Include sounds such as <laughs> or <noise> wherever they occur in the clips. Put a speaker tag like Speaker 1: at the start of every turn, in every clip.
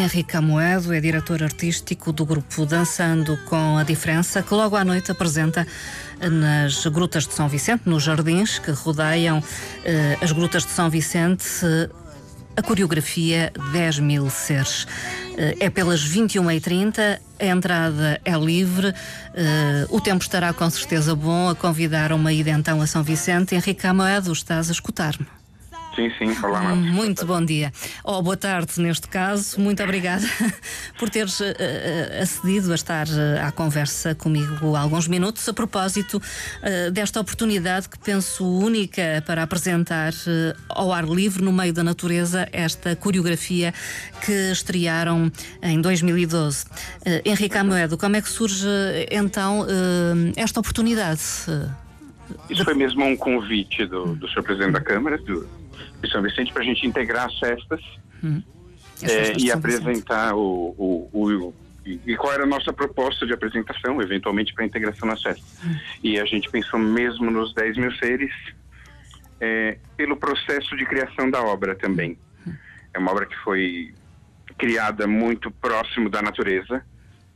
Speaker 1: Henrique Amoedo é diretor artístico do grupo Dançando com a Diferença, que logo à noite apresenta nas Grutas de São Vicente, nos jardins que rodeiam eh, as Grutas de São Vicente, a coreografia 10 mil seres. Eh, é pelas 21h30, a entrada é livre, eh, o tempo estará com certeza bom a convidar uma ida então a São Vicente. Henrique Amoedo, estás a escutar-me?
Speaker 2: Sim, sim, olá, Marcos.
Speaker 1: Muito bom dia. Ou oh, boa tarde, neste caso. Muito obrigada <laughs> por teres uh, acedido a estar uh, à conversa comigo há alguns minutos, a propósito uh, desta oportunidade que penso única para apresentar ao ar livre, no meio da natureza, esta coreografia que estrearam em 2012. Henrique Amoedo, como é que surge então esta oportunidade?
Speaker 2: Isso foi mesmo um convite do, do Sr. Presidente da Câmara, do, de São Vicente para a gente integrar as festas hum. é, e apresentar o, o, o, e qual era a nossa proposta de apresentação, eventualmente para a integração nas festas. Hum. E a gente pensou mesmo nos 10 mil seres é, pelo processo de criação da obra também. Hum. É uma obra que foi criada muito próximo da natureza,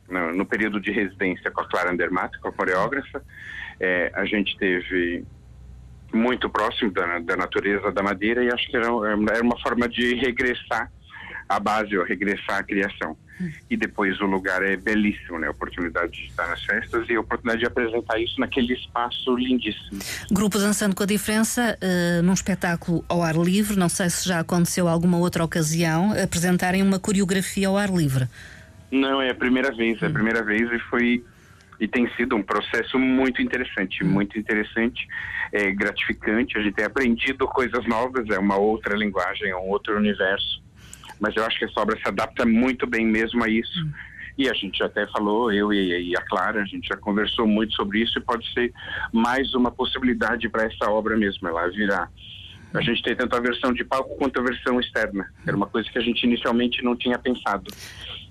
Speaker 2: no, no período de residência com a Clara Andermatt, com a coreógrafa. É, a gente teve muito próximo da, da natureza da madeira e acho que era, era uma forma de regressar à base, ou regressar à criação. Hum. E depois o lugar é belíssimo, né? A oportunidade de estar nas festas e a oportunidade de apresentar isso naquele espaço lindíssimo.
Speaker 1: Grupo Dançando com a Diferença, uh, num espetáculo ao ar livre, não sei se já aconteceu alguma outra ocasião, apresentarem uma coreografia ao ar livre.
Speaker 2: Não, é a primeira vez, é a hum. primeira vez e foi e tem sido um processo muito interessante, hum. muito interessante, é gratificante. A gente tem aprendido coisas novas, é uma outra linguagem, é um outro universo. Mas eu acho que essa obra se adapta muito bem mesmo a isso. Hum. E a gente até falou, eu e, a Clara, a gente já conversou muito sobre isso e pode ser mais uma possibilidade para essa obra mesmo, ela virar. A gente tem tanto a versão de palco quanto a versão externa. Era uma coisa que a gente inicialmente não tinha pensado.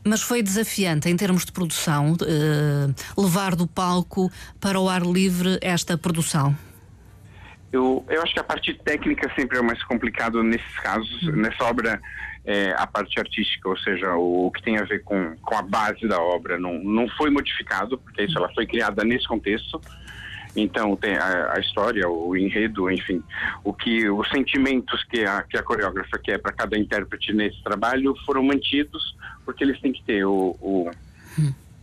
Speaker 1: Mas foi desafiante em termos de produção uh, levar do palco para o ar livre esta produção?
Speaker 2: Eu, eu acho que a parte técnica sempre é mais complicado nesses casos. Uhum. Nessa obra, é, a parte artística, ou seja, o, o, que tem a ver com, com a base da obra, não, não foi modificado, porque isso ela foi criada nesse contexto. Então tem a, a, história, o enredo, enfim, o que os sentimentos que a, que a coreógrafa quer para cada intérprete nesse trabalho foram mantidos, porque eles têm que ter o, o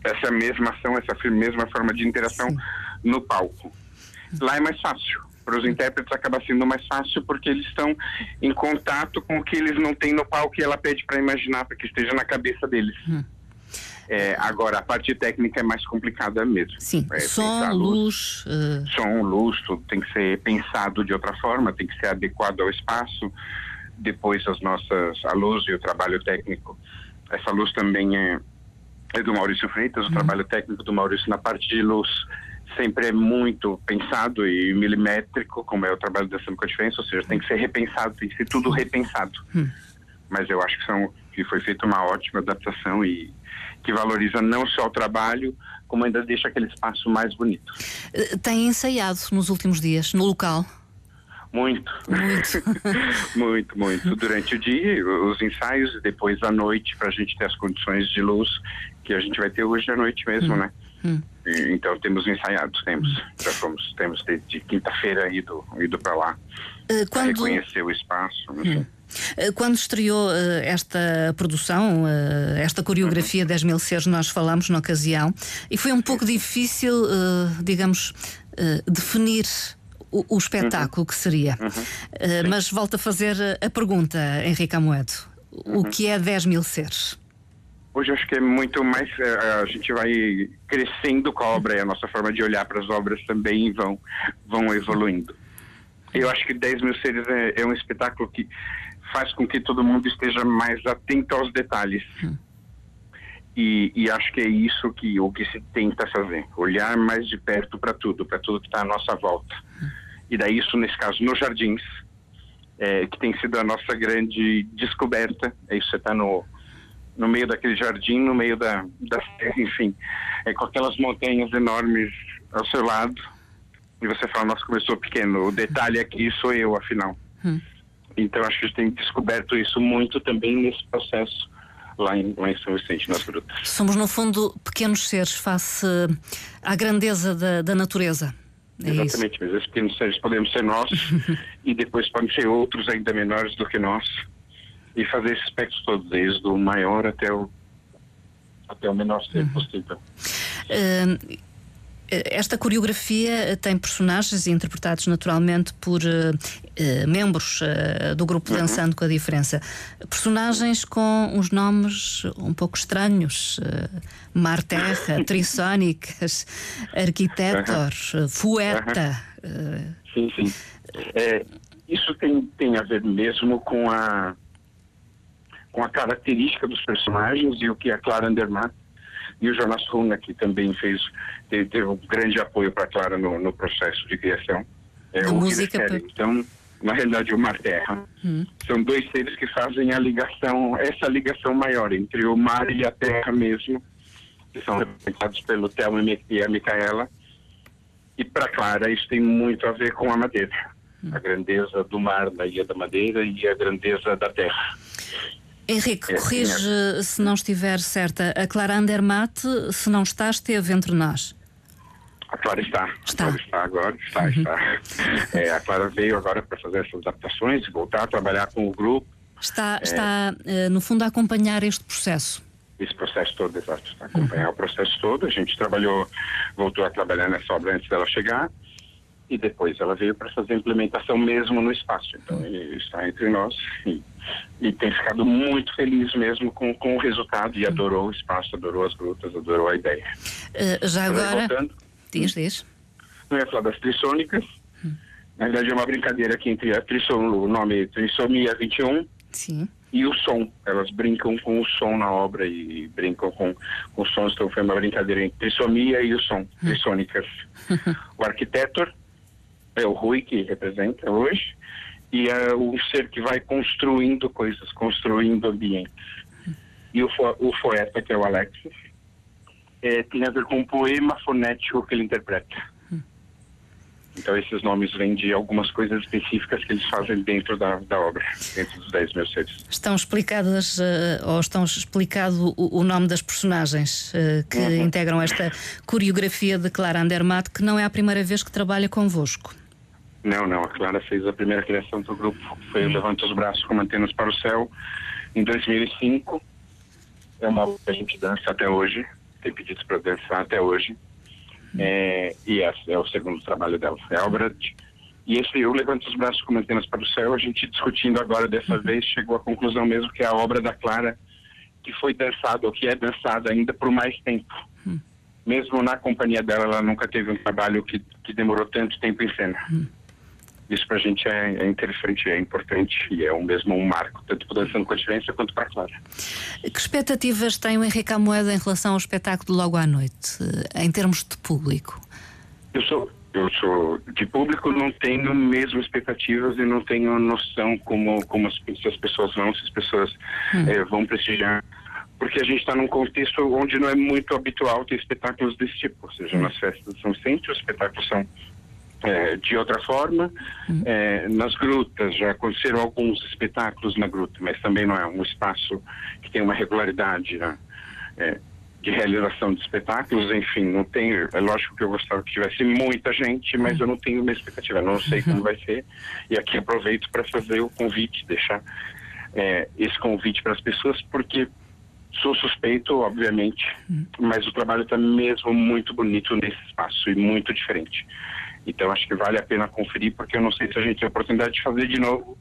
Speaker 2: essa mesma ação, essa mesma forma de interação Sim. no palco. Lá é mais fácil. Para os intérpretes acaba sendo mais fácil porque eles estão em contato com o que eles não têm no palco e ela pede para imaginar, para que esteja na cabeça deles. Hum. É, agora, a parte técnica é mais complicada mesmo.
Speaker 1: Sim, é, som, luz... Uh...
Speaker 2: Som, luz, tudo tem que ser pensado de outra forma, tem que ser adequado ao espaço. Depois, as nossas, a luz e o trabalho técnico. Essa luz também é, é do Maurício Freitas, uhum. o trabalho técnico do Maurício na parte de luz sempre é muito pensado e milimétrico, como é o trabalho da a Diferença, ou seja, tem que ser repensado, tem que ser tudo repensado. Uhum. Mas eu acho que, são, que foi feita uma ótima adaptação e que valoriza não só o trabalho, como ainda deixa aquele espaço mais bonito.
Speaker 1: Eh, tem ensaiado nos últimos dias, no local?
Speaker 2: Muito. Muito. <laughs> muito, muito. Durante o dia, os ensaios, e depois à noite, para a gente ter as condições de luz que a gente vai ter hoje à noite mesmo, hum. né? Hum. E, então temos ensaiados, temos. Hum. Já fomos, temos de, de quinta-feira ido, ido para lá. Uh, quando... Reconhecer o espaço, enfim. Hum.
Speaker 1: Eh, quando estreou eh, esta produção, eh, esta coreografia 10 mil seres, nós falamos na ocasião, e foi um pouco difícil, digamos, definir o, o espetáculo que seria. Uhum. Mas volto a fazer a pergunta, Henrique Amoedo: o uhum. que é 10 mil seres?
Speaker 2: Hoje acho que é muito mais. A gente vai crescendo com a obra e a nossa forma de olhar para as obras também vão, vão evoluindo. Eu acho que 10 mil seres é, é um espetáculo que faz com que todo mundo esteja mais atento aos detalhes. Hum. E, e, acho que é isso que o que se tenta fazer, olhar mais de perto para tudo, para tudo que está à nossa volta. Hum. E daí isso nesse caso nos jardins, é, que tem sido a nossa grande descoberta. É isso, você está no no meio daquele jardim, no meio da, da enfim, é com aquelas montanhas enormes ao seu lado. E você fala, nossa, começou pequeno. O detalhe aqui sou eu, afinal. Hum. Então acho que a gente tem descoberto isso muito também nesse processo lá em, lá em São Vicente, nas grutas.
Speaker 1: Somos, no fundo, pequenos seres face à grandeza da, da natureza.
Speaker 2: É Exatamente, isso. mas esses pequenos seres podemos ser nós <laughs> e depois podem ser outros ainda menores do que nós e fazer esse espectro todo, desde o maior até o, até o menor ser uhum. possível. Uh,
Speaker 1: esta coreografia tem personagens interpretados naturalmente por uh, uh, membros uh, do grupo uhum. Dançando com a Diferença. Personagens com uns nomes um pouco estranhos: Mar Terra, <laughs> Trissónicas, Arquitetor, uhum. Fueta.
Speaker 2: Sim, sim. É, isso tem, tem a ver mesmo com a, com a característica dos personagens e o que a Clara Andermatt e o Jonas Runa, que também fez, teve, um grande apoio para a Clara no, no, processo de criação.
Speaker 1: É, a música.
Speaker 2: Então, na realidade, o mar terra. Hum. São dois seres que fazem a ligação, essa ligação maior entre o mar e a terra mesmo, que são representados pelo Thelma e a Micaela. E para Clara, isso tem muito a ver com a madeira. Hum. A grandeza do mar na Ilha da Madeira e a grandeza da terra.
Speaker 1: Henrique, é, corrige é. se não estiver certa. A Clara Andermatt, se não está, esteve entre nós.
Speaker 2: A Clara está.
Speaker 1: Está.
Speaker 2: A Clara está agora, está, uhum. está. É, a Clara veio agora para fazer essas adaptações, voltar a trabalhar com o grupo.
Speaker 1: Está, é, está eh, no fundo, a acompanhar este processo.
Speaker 2: Esse processo todo, exato. Está a acompanhar uhum. o processo todo. A gente trabalhou, voltou a trabalhar nessa obra antes dela chegar e depois ela veio para fazer a implementação mesmo no espaço. Então ele está entre nós e, e, tem ficado muito feliz mesmo com, com o resultado e adorou o espaço, adorou as grutas, adorou a ideia.
Speaker 1: Uh, já agora, voltando, diz, diz.
Speaker 2: Não ia falar das trissônicas. Hum. Na verdade é uma brincadeira aqui entre a trissom, o nome Trissomia 21
Speaker 1: Sim.
Speaker 2: e o som. Elas brincam com o som na obra e brincam com, com os sons. Então foi uma brincadeira entre trissomia e o som, hum. trissônicas. <laughs> o arquiteto é o Rui que representa hoje, e é o ser que vai construindo coisas, construindo ambientes. E o, o poeta, que é o Alexis, é, tem a ver com o poema fonético que ele interpreta. Então esses nomes vêm de algumas coisas específicas que eles fazem dentro da, da obra, dentro dos 10 mil seres.
Speaker 1: Estão explicadas, uh, ou estão explicado o, o nome das personagens uh, que uhum. integram esta coreografia de Clara Andermatt, que não é a primeira vez que trabalha convosco.
Speaker 2: Não, não. A Clara fez a primeira criação do grupo, foi o Levanta os Braços com Antenas para o Céu, em 2005. É uma obra que a gente dança até hoje, tem pedidos para dançar até hoje. É, e esse é o segundo trabalho dela. É a obra de, e esse o Levanta os Braços com Antenas para o Céu, a gente discutindo agora dessa vez, chegou à conclusão mesmo que é a obra da Clara que foi dançada, ou que é dançada ainda por mais tempo. Mesmo na companhia dela, ela nunca teve um trabalho que, que demorou tanto tempo em cena. Isso para a gente é, é, interessante, é importante e é um mesmo um marco, tanto para Dançando com a Diferença quanto para a Clara.
Speaker 1: Que expectativas tem o Henrique Amoeda em relação ao espetáculo logo à noite, em termos de público?
Speaker 2: Eu sou, eu sou de público, não tenho mesmo expectativas e não tenho noção como, como as, se as pessoas vão, se as pessoas hum. é, vão prestigiar porque a gente está num contexto onde não é muito habitual ter espetáculos desse tipo, ou seja, hum. nas festas são sempre os espetáculos são de outra forma. Uhum. É, nas grutas já aconteceram alguns espetáculos na gruta, mas também não é um espaço que tem uma regularidade né? é, de realização de espetáculos. Enfim, não tenho. É lógico que eu gostava que tivesse muita gente, mas eu não tenho uma expectativa, não sei <laughs> como vai ser. E aqui aproveito para fazer o convite, deixar é, esse convite para as pessoas, porque Sou suspeito, obviamente, uhum. mas o trabalho está mesmo muito bonito nesse espaço e muito diferente. Então acho que vale a pena conferir, porque eu não sei se a gente tem a oportunidade de fazer de novo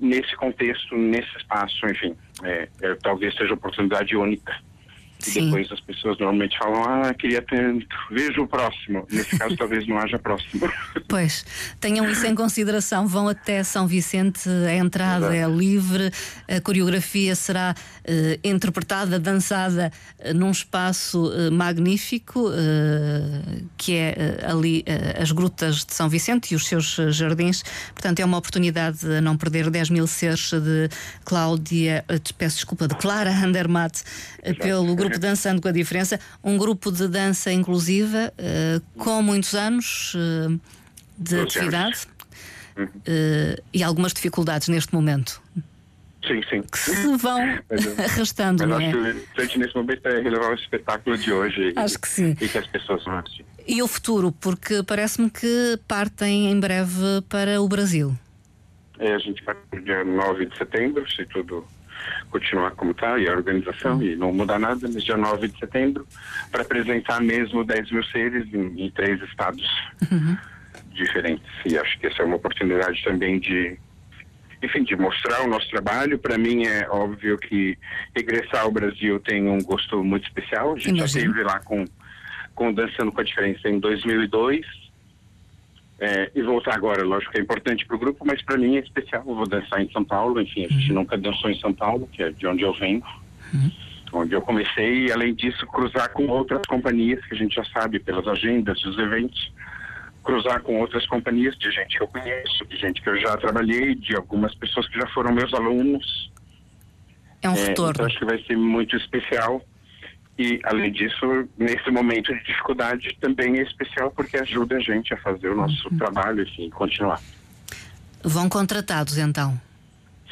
Speaker 2: nesse contexto, nesse espaço, enfim. É, é, talvez seja oportunidade única. E Sim. depois as pessoas normalmente falam, ah, queria tanto, vejo o próximo. Nesse caso, <laughs> talvez não haja próximo.
Speaker 1: Pois, tenham isso em consideração. Vão até São Vicente, a entrada Exato. é livre, a coreografia será uh, interpretada, dançada uh, num espaço uh, magnífico, que é ali as grutas de São Vicente e os seus jardins. Portanto, é uma oportunidade a não perder 10 mil seres de Cláudia, peço desculpa, de Clara Andermatt, pelo grupo grupo Dançando com a Diferença, um grupo de dança inclusiva uh, com muitos anos uh, de atividade uh, e algumas dificuldades neste momento.
Speaker 2: Sim, sim.
Speaker 1: Que se vão <laughs> arrastando,
Speaker 2: mas
Speaker 1: não é?
Speaker 2: Acho que nesse momento é relevar o espetáculo de hoje.
Speaker 1: Acho
Speaker 2: e,
Speaker 1: que sim.
Speaker 2: E que as pessoas vão assistir.
Speaker 1: E o futuro? Porque parece-me que partem em breve para o Brasil.
Speaker 2: É, a gente vai no dia 9 de setembro, se tudo continuar como está, e a organização, uhum. e não mudar nada, mas dia 9 de setembro, para apresentar mesmo 10 mil seres em, em três estados uhum. diferentes. E acho que essa é uma oportunidade também de, enfim, de mostrar o nosso trabalho. Para mim é óbvio que regressar ao Brasil tem um gosto muito especial. A gente Imagina. já esteve lá com, com Dançando com a Diferença em 2002 é, e voltar agora, lógico que é importante para o grupo, mas para mim é especial. Eu vou dançar em São Paulo, enfim, a gente uhum. nunca dançou em São Paulo, que é de onde eu venho, uhum. onde eu comecei, e além disso, cruzar com outras companhias, que a gente já sabe pelas agendas dos eventos, cruzar com outras companhias de gente que eu conheço, de gente que eu já trabalhei, de algumas pessoas que já foram meus alunos.
Speaker 1: É um é, retorno.
Speaker 2: Então acho que vai ser muito especial. E, além disso, nesse momento de dificuldade também é especial porque ajuda a gente a fazer o nosso uhum. trabalho, enfim, continuar.
Speaker 1: Vão contratados, então?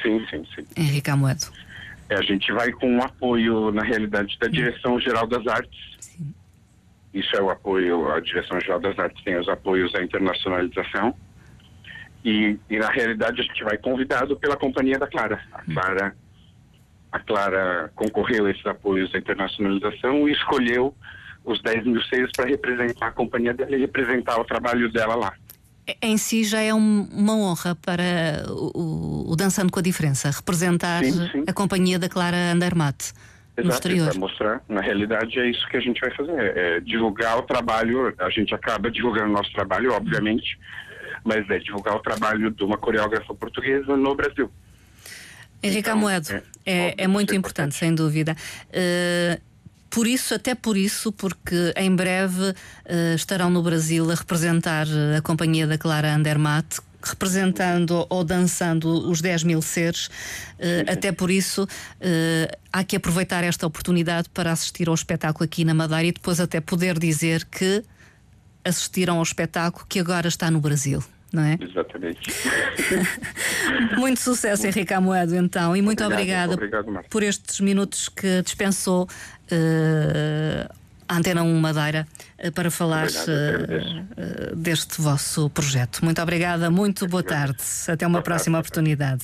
Speaker 2: Sim, sim, sim.
Speaker 1: Henrique Amoedo.
Speaker 2: É, a gente vai com um apoio, na realidade, da Direção-Geral das Artes. Sim. Isso é o apoio, a Direção-Geral das Artes tem os apoios à internacionalização. E, e, na realidade, a gente vai convidado pela Companhia da Clara. A Clara a Clara concorreu a esses apoios da internacionalização e escolheu os 10 mil seios para representar a companhia dela e representar o trabalho dela lá.
Speaker 1: Em si já é um, uma honra para o, o, Dançando com a Diferença representar sim, sim. a companhia da Clara Andermatt.
Speaker 2: Exato, no exterior. para mostrar. Na realidade, é isso que a gente vai fazer: é divulgar o trabalho. A gente acaba divulgando o nosso trabalho, obviamente, mas é divulgar o trabalho de uma coreógrafa portuguesa no Brasil.
Speaker 1: Henrique então, Amoedo, é, é, é muito importante, sem dúvida. Uh, por isso, até por isso, porque em breve uh, estarão no Brasil a representar a companhia da Clara Andermatt, representando ou dançando os 10 mil seres. Uh, até por isso, uh, há que aproveitar esta oportunidade para assistir ao espetáculo aqui na Madeira e depois até poder dizer que assistiram ao espetáculo que agora está no Brasil não é?
Speaker 2: Exatamente. <laughs>
Speaker 1: muito sucesso, Henrique Amoedo, então, e muito
Speaker 2: obrigado,
Speaker 1: obrigada
Speaker 2: obrigado,
Speaker 1: por estes minutos que dispensou uh, a Antena 1 Madeira uh, para falar uh, deste vosso projeto. Muito obrigada, muito boa tarde. Até uma próxima oportunidade.